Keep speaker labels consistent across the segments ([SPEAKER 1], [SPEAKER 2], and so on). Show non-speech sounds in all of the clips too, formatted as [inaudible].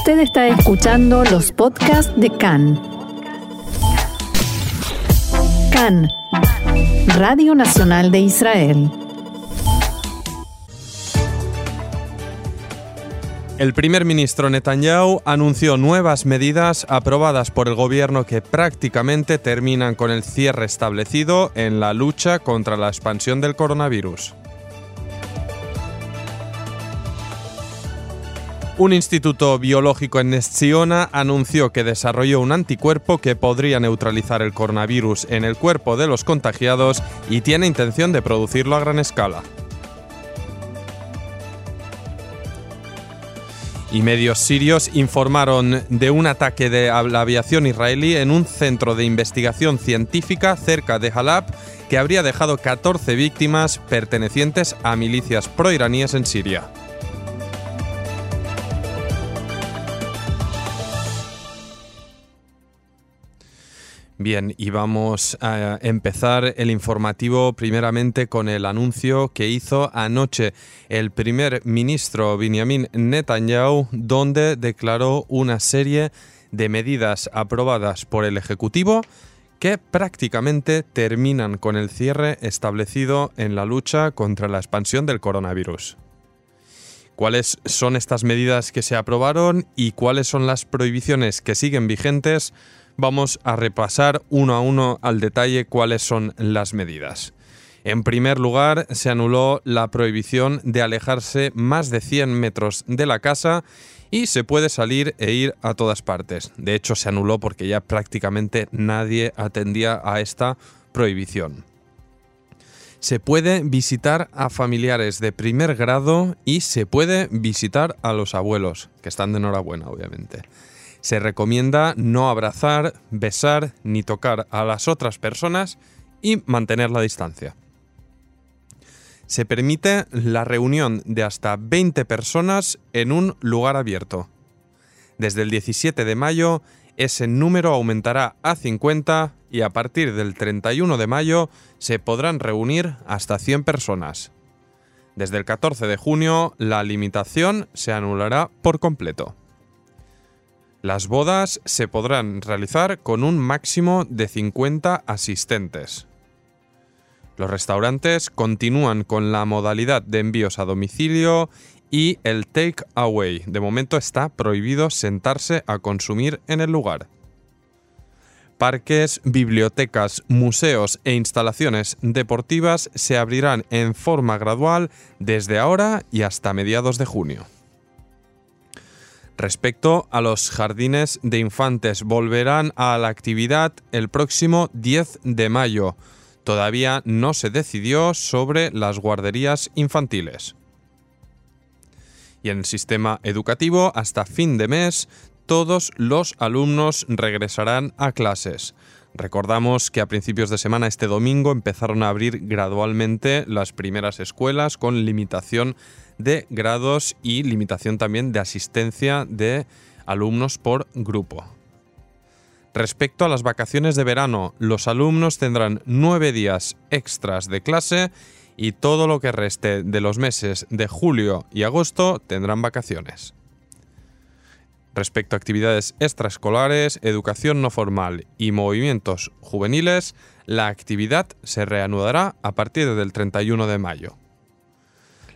[SPEAKER 1] Usted está escuchando los podcasts de CAN. CAN, Radio Nacional de Israel.
[SPEAKER 2] El primer ministro Netanyahu anunció nuevas medidas aprobadas por el gobierno que prácticamente terminan con el cierre establecido en la lucha contra la expansión del coronavirus. Un instituto biológico en Nesciona anunció que desarrolló un anticuerpo que podría neutralizar el coronavirus en el cuerpo de los contagiados y tiene intención de producirlo a gran escala. Y medios sirios informaron de un ataque de la aviación israelí en un centro de investigación científica cerca de Halab que habría dejado 14 víctimas pertenecientes a milicias proiraníes en Siria. Bien, y vamos a empezar el informativo primeramente con el anuncio que hizo anoche el primer ministro Benjamin Netanyahu, donde declaró una serie de medidas aprobadas por el Ejecutivo que prácticamente terminan con el cierre establecido en la lucha contra la expansión del coronavirus. ¿Cuáles son estas medidas que se aprobaron y cuáles son las prohibiciones que siguen vigentes? Vamos a repasar uno a uno al detalle cuáles son las medidas. En primer lugar, se anuló la prohibición de alejarse más de 100 metros de la casa y se puede salir e ir a todas partes. De hecho, se anuló porque ya prácticamente nadie atendía a esta prohibición. Se puede visitar a familiares de primer grado y se puede visitar a los abuelos, que están de enhorabuena, obviamente. Se recomienda no abrazar, besar ni tocar a las otras personas y mantener la distancia. Se permite la reunión de hasta 20 personas en un lugar abierto. Desde el 17 de mayo, ese número aumentará a 50 y a partir del 31 de mayo se podrán reunir hasta 100 personas. Desde el 14 de junio, la limitación se anulará por completo. Las bodas se podrán realizar con un máximo de 50 asistentes. Los restaurantes continúan con la modalidad de envíos a domicilio y el take away. De momento está prohibido sentarse a consumir en el lugar. Parques, bibliotecas, museos e instalaciones deportivas se abrirán en forma gradual desde ahora y hasta mediados de junio. Respecto a los jardines de infantes, volverán a la actividad el próximo 10 de mayo. Todavía no se decidió sobre las guarderías infantiles. Y en el sistema educativo, hasta fin de mes, todos los alumnos regresarán a clases. Recordamos que a principios de semana este domingo empezaron a abrir gradualmente las primeras escuelas con limitación de grados y limitación también de asistencia de alumnos por grupo. Respecto a las vacaciones de verano, los alumnos tendrán nueve días extras de clase y todo lo que reste de los meses de julio y agosto tendrán vacaciones. Respecto a actividades extraescolares, educación no formal y movimientos juveniles, la actividad se reanudará a partir del 31 de mayo.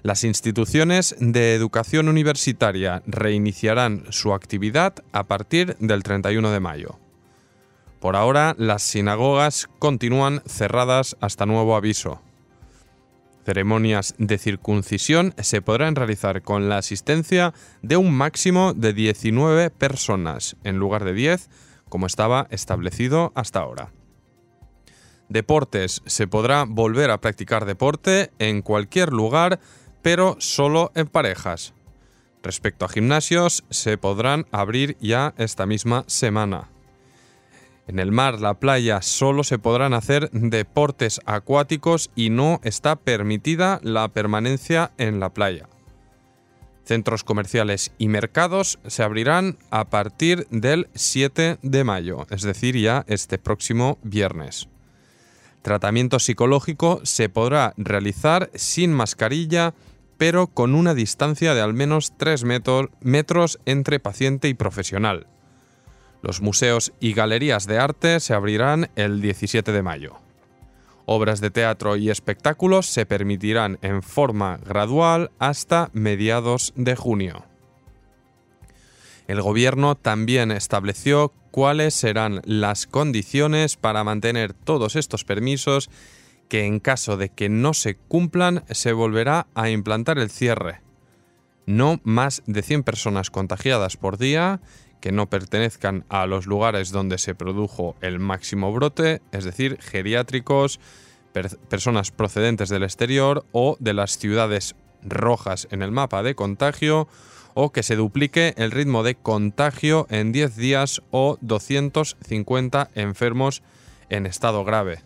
[SPEAKER 2] Las instituciones de educación universitaria reiniciarán su actividad a partir del 31 de mayo. Por ahora, las sinagogas continúan cerradas hasta nuevo aviso. Ceremonias de circuncisión se podrán realizar con la asistencia de un máximo de 19 personas, en lugar de 10, como estaba establecido hasta ahora. Deportes. Se podrá volver a practicar deporte en cualquier lugar pero solo en parejas. Respecto a gimnasios, se podrán abrir ya esta misma semana. En el mar, la playa, solo se podrán hacer deportes acuáticos y no está permitida la permanencia en la playa. Centros comerciales y mercados se abrirán a partir del 7 de mayo, es decir, ya este próximo viernes. Tratamiento psicológico se podrá realizar sin mascarilla pero con una distancia de al menos 3 metros entre paciente y profesional. Los museos y galerías de arte se abrirán el 17 de mayo. Obras de teatro y espectáculos se permitirán en forma gradual hasta mediados de junio. El gobierno también estableció cuáles serán las condiciones para mantener todos estos permisos que en caso de que no se cumplan se volverá a implantar el cierre. No más de 100 personas contagiadas por día que no pertenezcan a los lugares donde se produjo el máximo brote, es decir, geriátricos, personas procedentes del exterior o de las ciudades rojas en el mapa de contagio, o que se duplique el ritmo de contagio en 10 días o 250 enfermos en estado grave.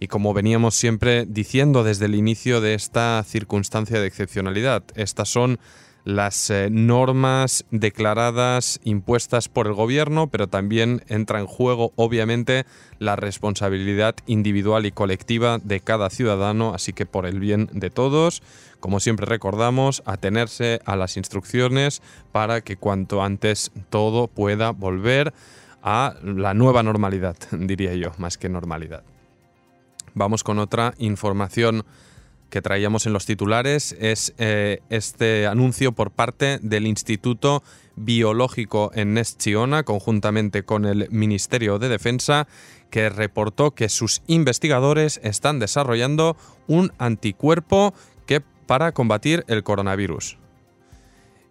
[SPEAKER 2] Y como veníamos siempre diciendo desde el inicio de esta circunstancia de excepcionalidad, estas son las eh, normas declaradas, impuestas por el gobierno, pero también entra en juego, obviamente, la responsabilidad individual y colectiva de cada ciudadano, así que por el bien de todos, como siempre recordamos, atenerse a las instrucciones para que cuanto antes todo pueda volver a la nueva normalidad, [laughs] diría yo, más que normalidad. Vamos con otra información que traíamos en los titulares es eh, este anuncio por parte del Instituto Biológico en Neschiona, conjuntamente con el Ministerio de Defensa, que reportó que sus investigadores están desarrollando un anticuerpo que para combatir el coronavirus.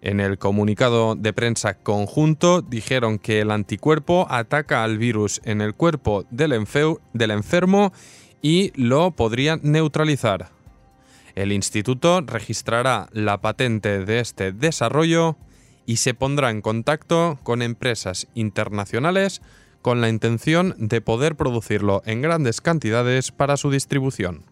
[SPEAKER 2] En el comunicado de prensa conjunto dijeron que el anticuerpo ataca al virus en el cuerpo del, enfermo lo podría neutralizar. El instituto registrará la patente de este desarrollo y se pondrá en contacto con empresas internacionales con la intención de poder producirlo en grandes cantidades para su distribución.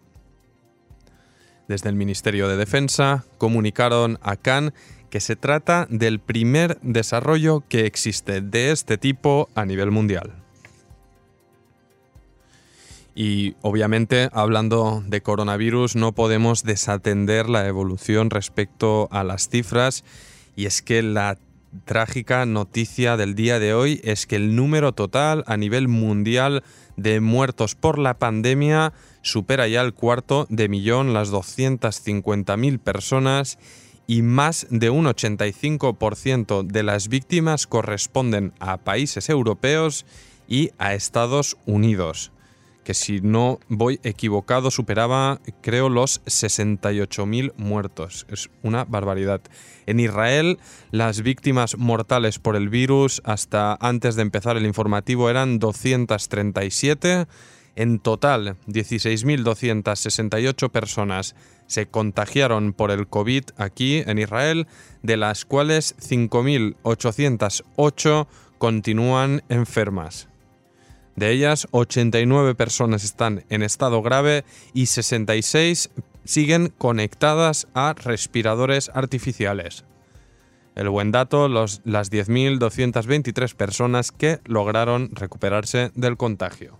[SPEAKER 2] Desde el Ministerio de Defensa comunicaron a Cannes que se trata del primer desarrollo que existe de este tipo a nivel mundial. Y obviamente, hablando de coronavirus, no podemos desatender la evolución respecto a las cifras. Y es que la trágica noticia del día de hoy es que el número total a nivel mundial de muertos por la pandemia supera ya el cuarto de millón, las 250.000 personas, y más de un 85% de las víctimas corresponden a países europeos y a Estados Unidos que si no voy equivocado superaba creo los 68.000 muertos. Es una barbaridad. En Israel las víctimas mortales por el virus hasta antes de empezar el informativo eran 237. En total, 16.268 personas se contagiaron por el COVID aquí en Israel, de las cuales 5.808 continúan enfermas. De ellas, 89 personas están en estado grave y 66 siguen conectadas a respiradores artificiales. El buen dato, las 10.223 personas que lograron recuperarse del contagio.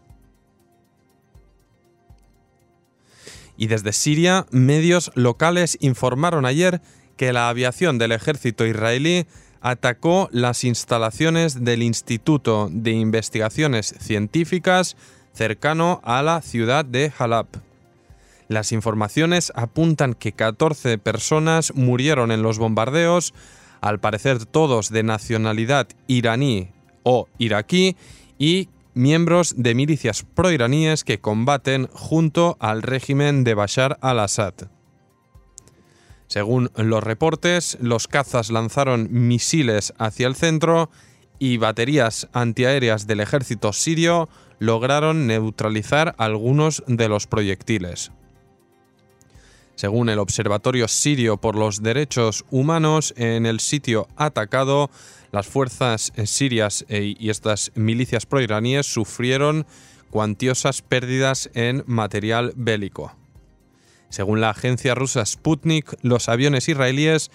[SPEAKER 2] Y desde Siria, medios locales informaron ayer que la aviación del ejército israelí atacó las instalaciones del Instituto de Investigaciones Científicas cercano a la ciudad de Halab. Las informaciones apuntan que 14 personas murieron en los bombardeos, al parecer todos de nacionalidad iraní o iraquí, y miembros de milicias proiraníes que combaten junto al régimen de Bashar al-Assad. Según los reportes, los cazas lanzaron misiles hacia el centro y baterías antiaéreas del ejército sirio lograron neutralizar algunos de los proyectiles. Según el Observatorio Sirio por los Derechos Humanos, en el sitio atacado, las fuerzas sirias e, y estas milicias proiraníes sufrieron cuantiosas pérdidas en material bélico. Según la agencia rusa Sputnik, los aviones israelíes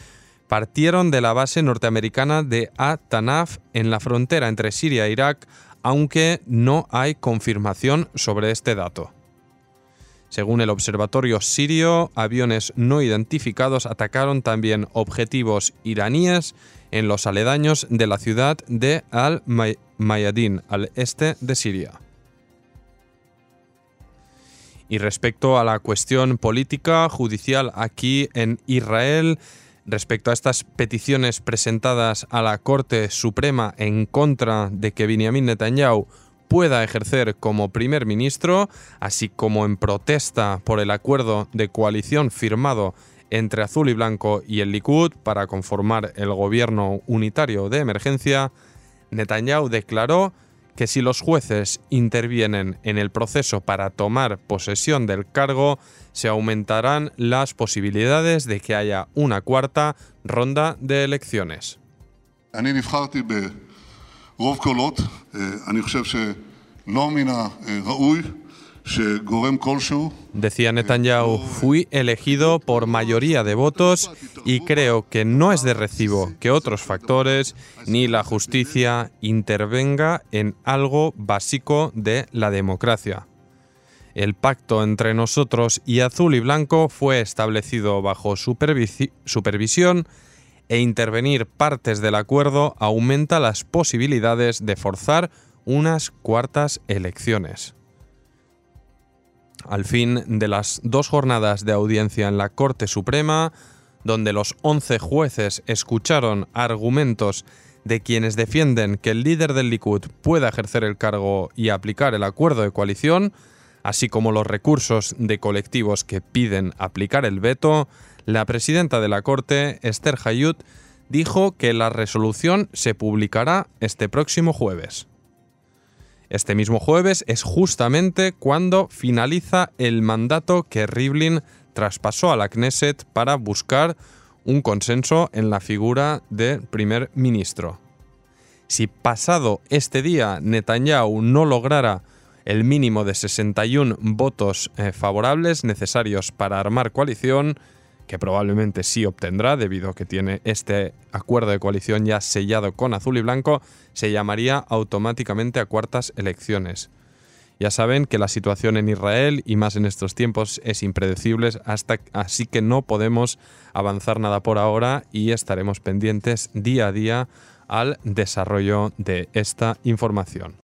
[SPEAKER 2] partieron de la base norteamericana de At-Tanaf en la frontera entre Siria e Irak, aunque no hay confirmación sobre este dato. Según el observatorio sirio, aviones no identificados atacaron también objetivos iraníes en los aledaños de la ciudad de Al-Mayadin, al este de Siria. Y respecto a la cuestión política judicial aquí en Israel, respecto a estas peticiones presentadas a la Corte Suprema en contra de que Benjamin Netanyahu pueda ejercer como primer ministro, así como en protesta por el acuerdo de coalición firmado entre Azul y Blanco y el Likud para conformar el gobierno unitario de emergencia, Netanyahu declaró que si los jueces intervienen en el proceso para tomar posesión del cargo, se aumentarán las posibilidades de que haya una cuarta ronda de elecciones. Decía Netanyahu, fui elegido por mayoría de votos y creo que no es de recibo que otros factores ni la justicia intervenga en algo básico de la democracia. El pacto entre nosotros y Azul y Blanco fue establecido bajo supervisión e intervenir partes del acuerdo aumenta las posibilidades de forzar unas cuartas elecciones. Al fin de las dos jornadas de audiencia en la Corte Suprema, donde los 11 jueces escucharon argumentos de quienes defienden que el líder del Likud pueda ejercer el cargo y aplicar el acuerdo de coalición, así como los recursos de colectivos que piden aplicar el veto, la presidenta de la Corte, Esther Hayut, dijo que la resolución se publicará este próximo jueves. Este mismo jueves es justamente cuando finaliza el mandato que Rivlin traspasó a la Knesset para buscar un consenso en la figura del primer ministro. Si pasado este día Netanyahu no lograra el mínimo de 61 votos eh, favorables necesarios para armar coalición, que probablemente sí obtendrá debido a que tiene este acuerdo de coalición ya sellado con azul y blanco, se llamaría automáticamente a cuartas elecciones. Ya saben que la situación en Israel y más en estos tiempos es impredecible, hasta, así que no podemos avanzar nada por ahora y estaremos pendientes día a día al desarrollo de esta información.